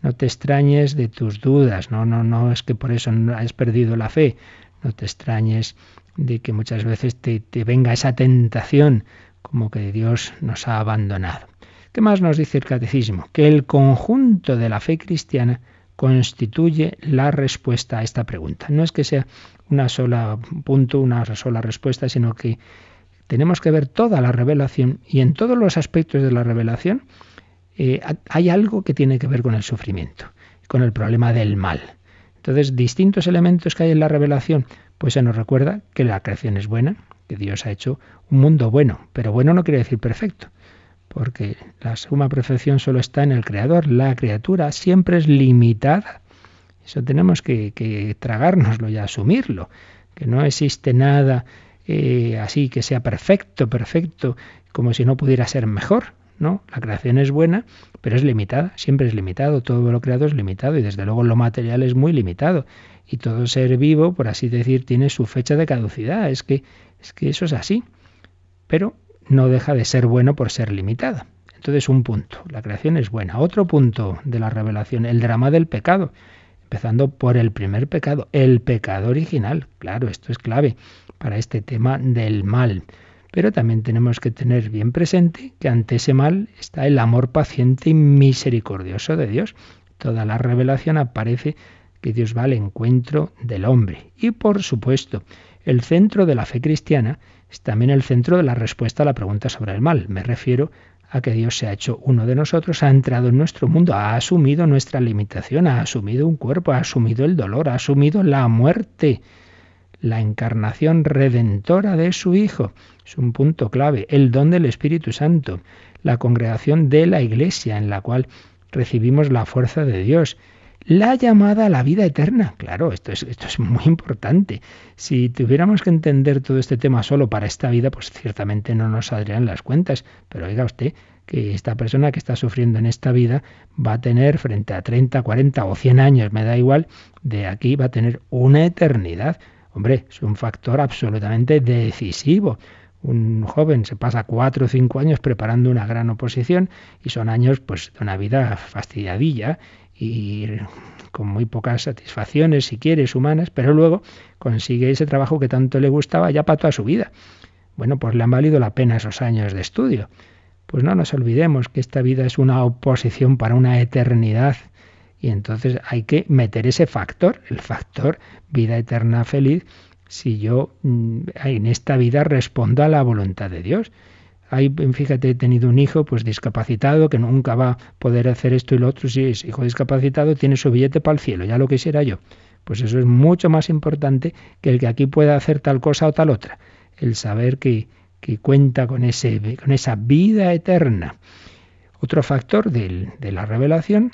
No te extrañes de tus dudas. No, no, no es que por eso has perdido la fe. No te extrañes de que muchas veces te, te venga esa tentación como que Dios nos ha abandonado. ¿Qué más nos dice el catecismo? Que el conjunto de la fe cristiana constituye la respuesta a esta pregunta. No es que sea una sola punto, una sola respuesta, sino que tenemos que ver toda la revelación y en todos los aspectos de la revelación eh, hay algo que tiene que ver con el sufrimiento, con el problema del mal. Entonces, distintos elementos que hay en la revelación, pues se nos recuerda que la creación es buena, que Dios ha hecho un mundo bueno, pero bueno no quiere decir perfecto, porque la suma perfección solo está en el Creador, la criatura siempre es limitada. Eso tenemos que, tragárnoslo y asumirlo, que no existe nada eh, así que sea perfecto, perfecto, como si no pudiera ser mejor. No, la creación es buena, pero es limitada, siempre es limitado, todo lo creado es limitado y desde luego lo material es muy limitado. Y todo ser vivo, por así decir, tiene su fecha de caducidad, es que, es que eso es así. Pero no deja de ser bueno por ser limitada. Entonces, un punto, la creación es buena. Otro punto de la revelación, el drama del pecado, empezando por el primer pecado, el pecado original. Claro, esto es clave para este tema del mal. Pero también tenemos que tener bien presente que ante ese mal está el amor paciente y misericordioso de Dios. Toda la revelación aparece que Dios va al encuentro del hombre. Y por supuesto, el centro de la fe cristiana es también el centro de la respuesta a la pregunta sobre el mal. Me refiero a que Dios se ha hecho uno de nosotros, ha entrado en nuestro mundo, ha asumido nuestra limitación, ha asumido un cuerpo, ha asumido el dolor, ha asumido la muerte la encarnación redentora de su Hijo. Es un punto clave. El don del Espíritu Santo, la congregación de la Iglesia en la cual recibimos la fuerza de Dios. La llamada a la vida eterna. Claro, esto es, esto es muy importante. Si tuviéramos que entender todo este tema solo para esta vida, pues ciertamente no nos saldrían las cuentas. Pero oiga usted que esta persona que está sufriendo en esta vida va a tener frente a 30, 40 o 100 años, me da igual, de aquí va a tener una eternidad. Hombre, es un factor absolutamente decisivo. Un joven se pasa cuatro o cinco años preparando una gran oposición y son años pues de una vida fastidiadilla y con muy pocas satisfacciones, si quieres, humanas, pero luego consigue ese trabajo que tanto le gustaba ya para toda su vida. Bueno, pues le han valido la pena esos años de estudio. Pues no nos olvidemos que esta vida es una oposición para una eternidad y entonces hay que meter ese factor, el factor vida eterna feliz, si yo mm, en esta vida respondo a la voluntad de Dios. Hay, fíjate, he tenido un hijo pues discapacitado que nunca va a poder hacer esto y lo otro. Si es hijo discapacitado, tiene su billete para el cielo, ya lo quisiera yo. Pues eso es mucho más importante que el que aquí pueda hacer tal cosa o tal otra. El saber que, que cuenta con, ese, con esa vida eterna. Otro factor de la revelación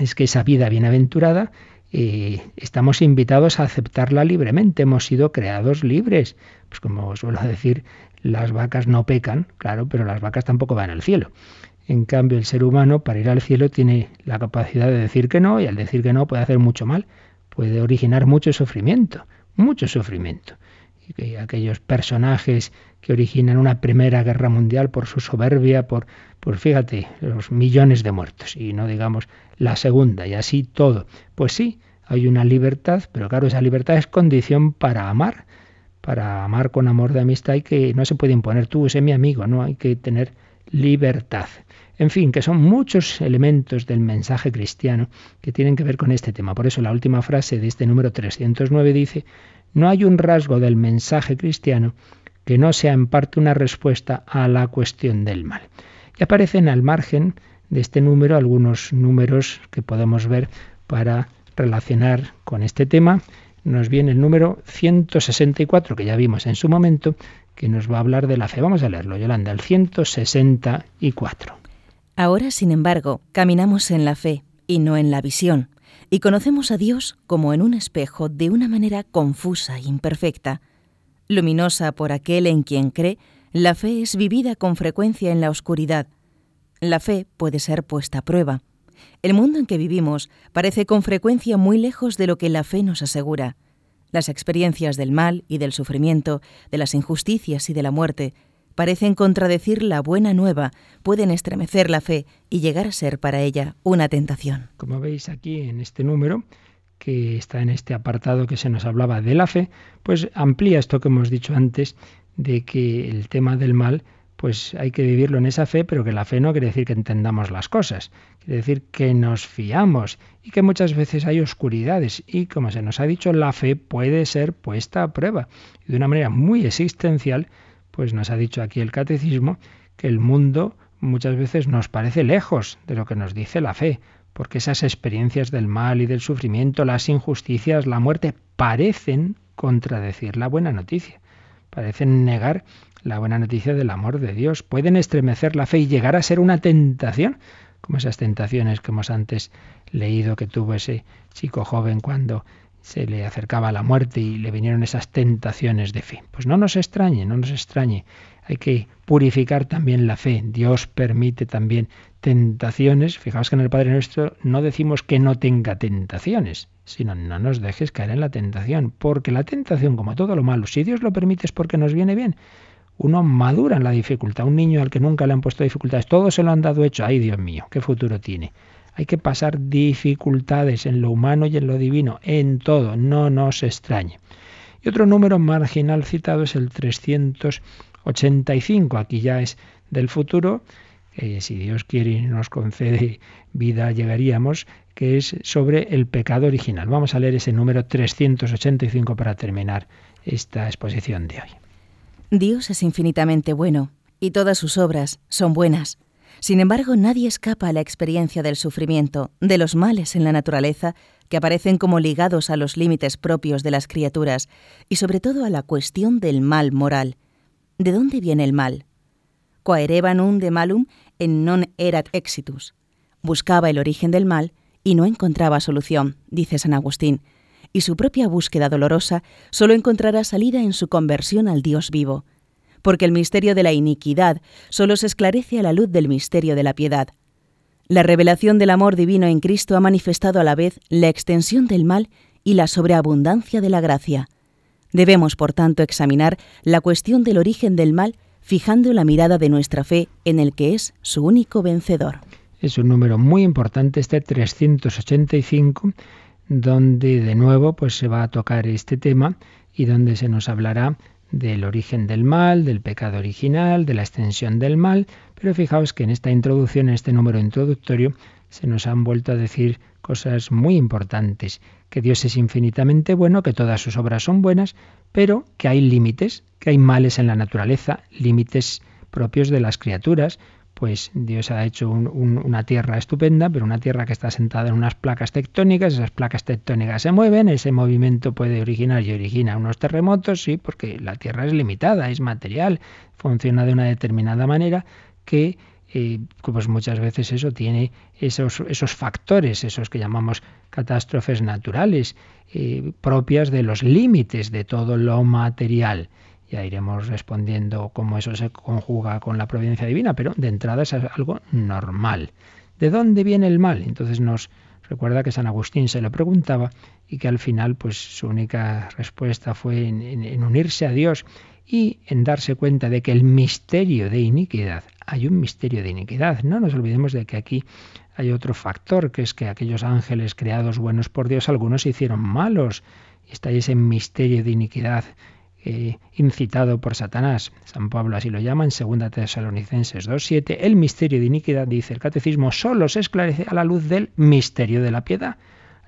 es que esa vida bienaventurada eh, estamos invitados a aceptarla libremente, hemos sido creados libres. Pues como suelo decir, las vacas no pecan, claro, pero las vacas tampoco van al cielo. En cambio, el ser humano para ir al cielo tiene la capacidad de decir que no y al decir que no puede hacer mucho mal, puede originar mucho sufrimiento, mucho sufrimiento. Y aquellos personajes que originan una primera guerra mundial por su soberbia, por, pues fíjate, los millones de muertos, y no digamos la segunda, y así todo. Pues sí, hay una libertad, pero claro, esa libertad es condición para amar. Para amar con amor de amistad hay que no se puede imponer tú, sé mi amigo, no hay que tener libertad. En fin, que son muchos elementos del mensaje cristiano que tienen que ver con este tema. Por eso la última frase de este número 309 dice, no hay un rasgo del mensaje cristiano que no sea en parte una respuesta a la cuestión del mal. Y aparecen al margen de este número algunos números que podemos ver para relacionar con este tema. Nos viene el número 164, que ya vimos en su momento, que nos va a hablar de la fe. Vamos a leerlo, Yolanda, el 164. Ahora, sin embargo, caminamos en la fe y no en la visión, y conocemos a Dios como en un espejo de una manera confusa e imperfecta. Luminosa por aquel en quien cree, la fe es vivida con frecuencia en la oscuridad. La fe puede ser puesta a prueba. El mundo en que vivimos parece con frecuencia muy lejos de lo que la fe nos asegura. Las experiencias del mal y del sufrimiento, de las injusticias y de la muerte, parecen contradecir la buena nueva, pueden estremecer la fe y llegar a ser para ella una tentación. Como veis aquí en este número, que está en este apartado que se nos hablaba de la fe, pues amplía esto que hemos dicho antes de que el tema del mal pues hay que vivirlo en esa fe, pero que la fe no quiere decir que entendamos las cosas, quiere decir que nos fiamos y que muchas veces hay oscuridades y como se nos ha dicho, la fe puede ser puesta a prueba. Y de una manera muy existencial, pues nos ha dicho aquí el catecismo que el mundo muchas veces nos parece lejos de lo que nos dice la fe, porque esas experiencias del mal y del sufrimiento, las injusticias, la muerte, parecen contradecir la buena noticia, parecen negar la buena noticia del amor de Dios. Pueden estremecer la fe y llegar a ser una tentación, como esas tentaciones que hemos antes leído que tuvo ese chico joven cuando se le acercaba la muerte y le vinieron esas tentaciones de fe. Pues no nos extrañe, no nos extrañe. Hay que purificar también la fe. Dios permite también tentaciones. Fijaos que en el Padre Nuestro no decimos que no tenga tentaciones, sino no nos dejes caer en la tentación, porque la tentación, como todo lo malo, si Dios lo permite es porque nos viene bien uno madura en la dificultad. Un niño al que nunca le han puesto dificultades, todo se lo han dado hecho. Ay, Dios mío, ¿qué futuro tiene? Hay que pasar dificultades en lo humano y en lo divino, en todo, no nos extrañe. Y otro número marginal citado es el 385, aquí ya es del futuro, que si Dios quiere y nos concede vida llegaríamos, que es sobre el pecado original. Vamos a leer ese número 385 para terminar esta exposición de hoy. Dios es infinitamente bueno y todas sus obras son buenas. Sin embargo, nadie escapa a la experiencia del sufrimiento, de los males en la naturaleza, que aparecen como ligados a los límites propios de las criaturas y sobre todo a la cuestión del mal moral. ¿De dónde viene el mal? Quaereban un de malum en non erat exitus. Buscaba el origen del mal y no encontraba solución, dice San Agustín, y su propia búsqueda dolorosa solo encontrará salida en su conversión al Dios vivo, porque el misterio de la iniquidad solo se esclarece a la luz del misterio de la piedad. La revelación del amor divino en Cristo ha manifestado a la vez la extensión del mal y la sobreabundancia de la gracia. Debemos, por tanto, examinar la cuestión del origen del mal fijando la mirada de nuestra fe en el que es su único vencedor. Es un número muy importante este 385 donde de nuevo pues se va a tocar este tema y donde se nos hablará del origen del mal, del pecado original, de la extensión del mal, pero fijaos que en esta introducción, en este número introductorio, se nos han vuelto a decir cosas muy importantes, que Dios es infinitamente bueno, que todas sus obras son buenas, pero que hay límites, que hay males en la naturaleza, límites propios de las criaturas, pues Dios ha hecho una tierra estupenda, pero una tierra que está sentada en unas placas tectónicas, esas placas tectónicas se mueven, ese movimiento puede originar y origina unos terremotos, sí, porque la tierra es limitada, es material, funciona de una determinada manera que eh, pues muchas veces eso tiene esos, esos factores, esos que llamamos catástrofes naturales, eh, propias de los límites de todo lo material. Ya iremos respondiendo cómo eso se conjuga con la providencia divina, pero de entrada es algo normal. ¿De dónde viene el mal? Entonces nos recuerda que San Agustín se lo preguntaba y que al final pues su única respuesta fue en, unirse a Dios y en darse cuenta de que el misterio de iniquidad, hay un misterio de iniquidad, no nos olvidemos de que aquí hay otro factor, que es que aquellos ángeles creados buenos por Dios, algunos se hicieron malos, está ese misterio de iniquidad eh, incitado por Satanás. San Pablo así lo llama en 2 Tesalonicenses 2.7. El misterio de iniquidad, dice el catecismo, solo se esclarece a la luz del misterio de la piedad.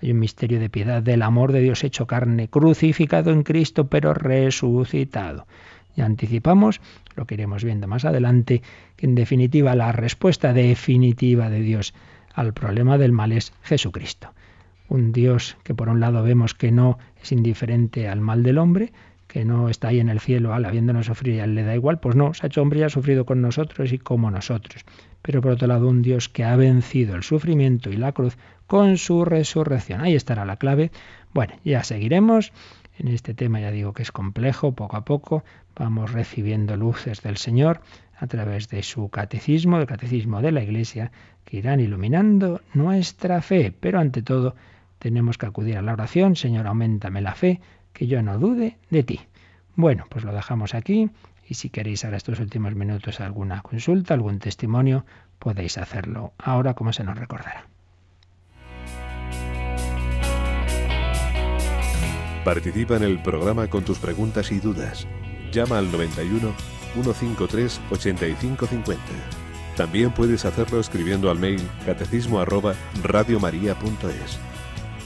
Hay un misterio de piedad del amor de Dios hecho carne, crucificado en Cristo, pero resucitado. Ya anticipamos, lo que iremos viendo más adelante, que en definitiva la respuesta definitiva de Dios al problema del mal es Jesucristo. Un Dios que por un lado vemos que no es indiferente al mal del hombre, que no está ahí en el cielo, al habiéndonos sufrir y a él le da igual, pues no, se ha hecho hombre y ha sufrido con nosotros y como nosotros. Pero por otro lado, un Dios que ha vencido el sufrimiento y la cruz con su resurrección. Ahí estará la clave. Bueno, ya seguiremos. En este tema ya digo que es complejo, poco a poco vamos recibiendo luces del Señor a través de su catecismo, el catecismo de la Iglesia, que irán iluminando nuestra fe. Pero ante todo tenemos que acudir a la oración, Señor, aumentame la fe, que yo no dude de ti. Bueno, pues lo dejamos aquí y si queréis ahora estos últimos minutos alguna consulta, algún testimonio, podéis hacerlo ahora como se nos recordará. Participa en el programa con tus preguntas y dudas. Llama al 91 153 8550. También puedes hacerlo escribiendo al mail catecismo arroba radiomaria.es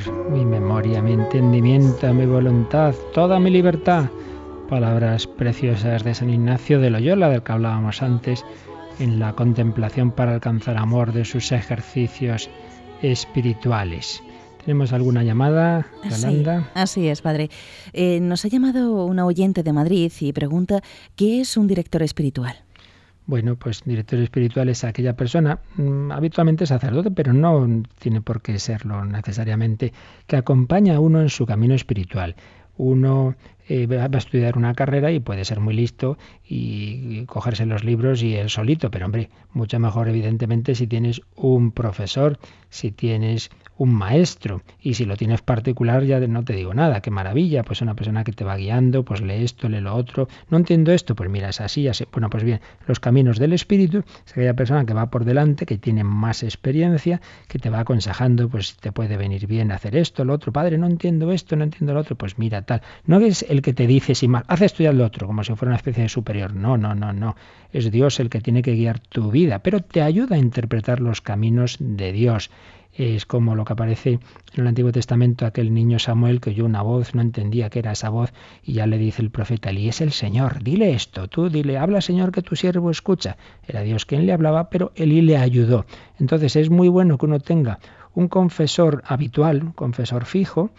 Señor, mi memoria, mi entendimiento, mi voluntad, toda mi libertad. Palabras preciosas de San Ignacio de Loyola, del que hablábamos antes, en la contemplación para alcanzar amor de sus ejercicios espirituales. ¿Tenemos alguna llamada, Yolanda? así es, padre. Eh, nos ha llamado una oyente de Madrid y pregunta, ¿qué es un director espiritual? Bueno, pues director espiritual es aquella persona, mm, habitualmente sacerdote, pero no tiene por qué serlo necesariamente, que acompaña a uno en su camino espiritual. Uno eh, va a estudiar una carrera y puede ser muy listo y, y cogerse los libros y él solito, pero hombre, mucho mejor evidentemente si tienes un profesor, si tienes un maestro. Y si lo tienes particular, ya no te digo nada, qué maravilla, pues una persona que te va guiando, pues lee esto, lee lo otro. No entiendo esto, pues mira, es así. Bueno, pues bien, los caminos del espíritu es aquella persona que va por delante, que tiene más experiencia, que te va aconsejando, pues te puede venir bien hacer esto, lo otro. Padre, no entiendo esto, no entiendo lo otro, pues mira, tal. No es el que te dice sin más, haz estudiar lo otro, como si fuera una especie de No, no, no, no. Es Dios el que tiene que guiar tu vida, pero te ayuda a interpretar los caminos de Dios es como lo que aparece en el Antiguo Testamento, aquel niño Samuel que oyó una voz, no entendía qué era esa voz, y ya le dice el profeta, y es el Señor, dile esto, tú dile, habla Señor que tu siervo escucha. Era Dios quien le hablaba, pero Elí le ayudó. Entonces es muy bueno que uno tenga un confesor habitual, un confesor fijo,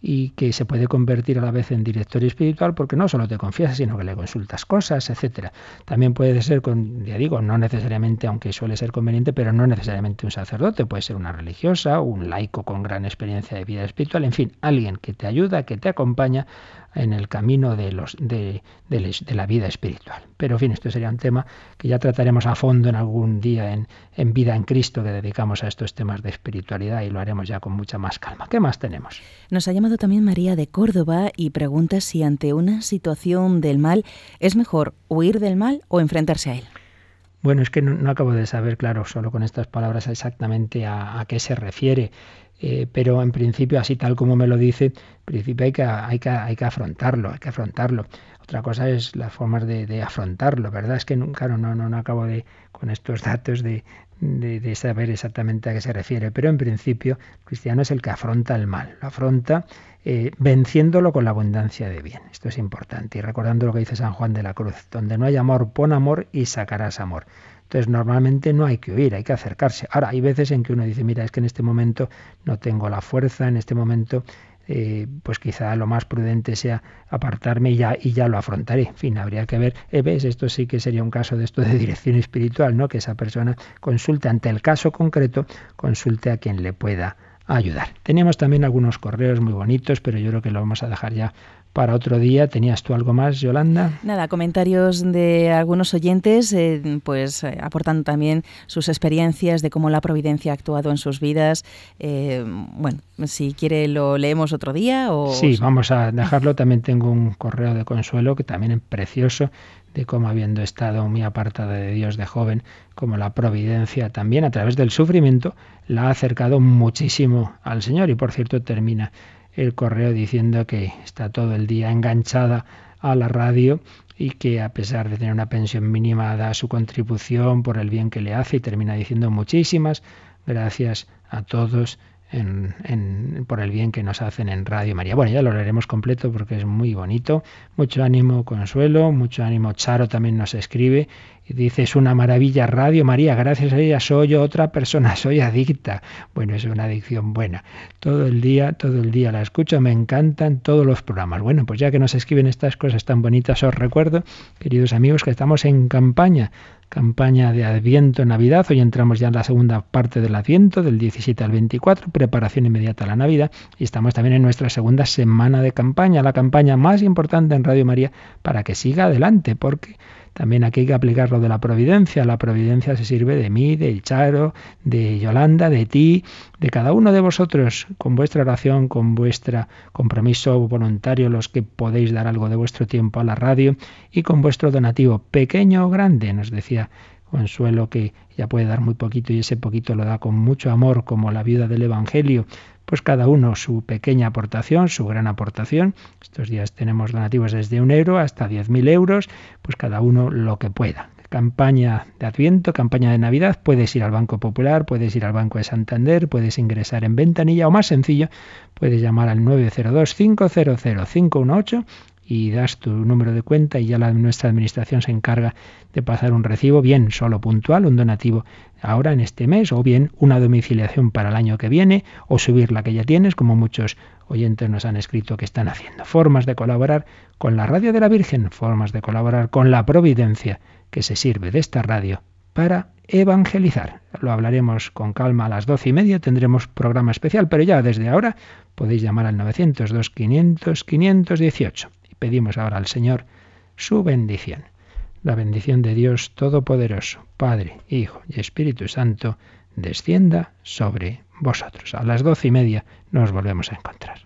y que se puede convertir a la vez en director espiritual porque no solo te confiesas, sino que le consultas cosas, etcétera. También puede ser, con, ya digo, no necesariamente, aunque suele ser conveniente, pero no necesariamente un sacerdote, puede ser una religiosa, un laico con gran experiencia de vida espiritual, en fin, alguien que te ayuda, que te acompaña en el camino de, los, de, la vida espiritual. Pero en fin, esto sería un tema que ya trataremos a fondo en algún día en, en Vida en Cristo, que dedicamos a estos temas de espiritualidad y lo haremos ya con mucha más calma. ¿Qué más tenemos? Nos ha llamado también María de Córdoba y pregunta si ante una situación del mal es mejor huir del mal o enfrentarse a él. Bueno, es que no, acabo de saber, claro, solo con estas palabras exactamente a, a qué se refiere. Eh, pero en principio, así tal como me lo dice, en principio hay que, hay que, hay que afrontarlo, hay que afrontarlo. Otra cosa es las formas de, afrontarlo, ¿verdad? Es que, claro, no, no, no acabo de, con estos datos de, de, saber exactamente a qué se refiere, pero en principio, el cristiano es el que afronta el mal, lo afronta eh, venciéndolo con la abundancia de bien. Esto es importante. Y recordando lo que dice San Juan de la Cruz, donde no hay amor, pon amor y sacarás amor. Entonces, normalmente no hay que huir, hay que acercarse. Ahora, hay veces en que uno dice, mira, es que en este momento no tengo la fuerza, en este momento, eh, pues quizá lo más prudente sea apartarme y ya, y ya lo afrontaré. En fin, habría que ver, eh, esto sí que sería un caso de esto de dirección espiritual, ¿no? Que esa persona consulte ante el caso concreto, consulte a quien le pueda ayudar. Teníamos también algunos correos muy bonitos, pero yo creo que lo vamos a dejar ya para otro día. ¿Tenías tú algo más, Yolanda? Nada, comentarios de algunos oyentes, eh, pues eh, aportando también sus experiencias de cómo la providencia ha actuado en sus vidas. Eh, bueno, si quiere lo leemos otro día o... Sí, vamos a dejarlo. También tengo un correo de consuelo que también es precioso de cómo habiendo estado muy apartada de Dios de joven, como la providencia también a través del sufrimiento la ha acercado muchísimo al Señor y por cierto termina el correo diciendo que está todo el día enganchada a la radio y que a pesar de tener una pensión mínima da su contribución por el bien que le hace y termina diciendo muchísimas gracias a todos en, por el bien que nos hacen en Radio María. Bueno, ya lo leeremos completo porque es muy bonito. Mucho ánimo, Consuelo, mucho ánimo. Charo también nos escribe y dice, es una maravilla Radio María, gracias a ella soy otra persona, soy adicta. Bueno, es una adicción buena. Todo el día, todo el día la escucho, me encantan todos los programas. Bueno, pues ya que nos escriben estas cosas tan bonitas, os recuerdo, queridos amigos, que estamos en campaña campaña de Adviento, Navidad. Hoy entramos ya en la segunda parte del Adviento, del 17 al 24, preparación inmediata a la Navidad. Y estamos también en nuestra segunda semana de campaña, la campaña más importante en Radio María para que siga adelante, porque también aquí hay que aplicar lo de la providencia. La providencia se sirve de mí, de Charo, de Yolanda, de ti, de cada uno de vosotros, con vuestra oración, con vuestro compromiso voluntario, los que podéis dar algo de vuestro tiempo a la radio y con vuestro donativo, pequeño o grande, nos decía Consuelo que ya puede dar muy poquito y ese poquito lo da con mucho amor, como la viuda del Evangelio pues cada uno su pequeña aportación, su gran aportación. Estos días tenemos donativos desde un euro hasta 10.000 euros, pues cada uno lo que pueda. Campaña de Adviento, campaña de Navidad, puedes ir al Banco Popular, puedes ir al Banco de Santander, puedes ingresar en ventanilla o más sencillo, puedes llamar al 902 500 518 y das tu número de cuenta y ya la, nuestra administración se encarga de pasar un recibo, bien solo puntual, un donativo ahora en este mes, o bien una domiciliación para el año que viene, o subir la que ya tienes, como muchos oyentes nos han escrito que están haciendo. Formas de colaborar con la radio de la Virgen, formas de colaborar con la providencia que se sirve de esta radio para evangelizar. Lo hablaremos con calma a las doce y media, tendremos programa especial, pero ya desde ahora podéis llamar al 902 500 518 pedimos ahora al Señor su bendición. La bendición de Dios Todopoderoso, Padre, Hijo y Espíritu Santo, descienda sobre vosotros. A las doce y media nos volvemos a encontrar.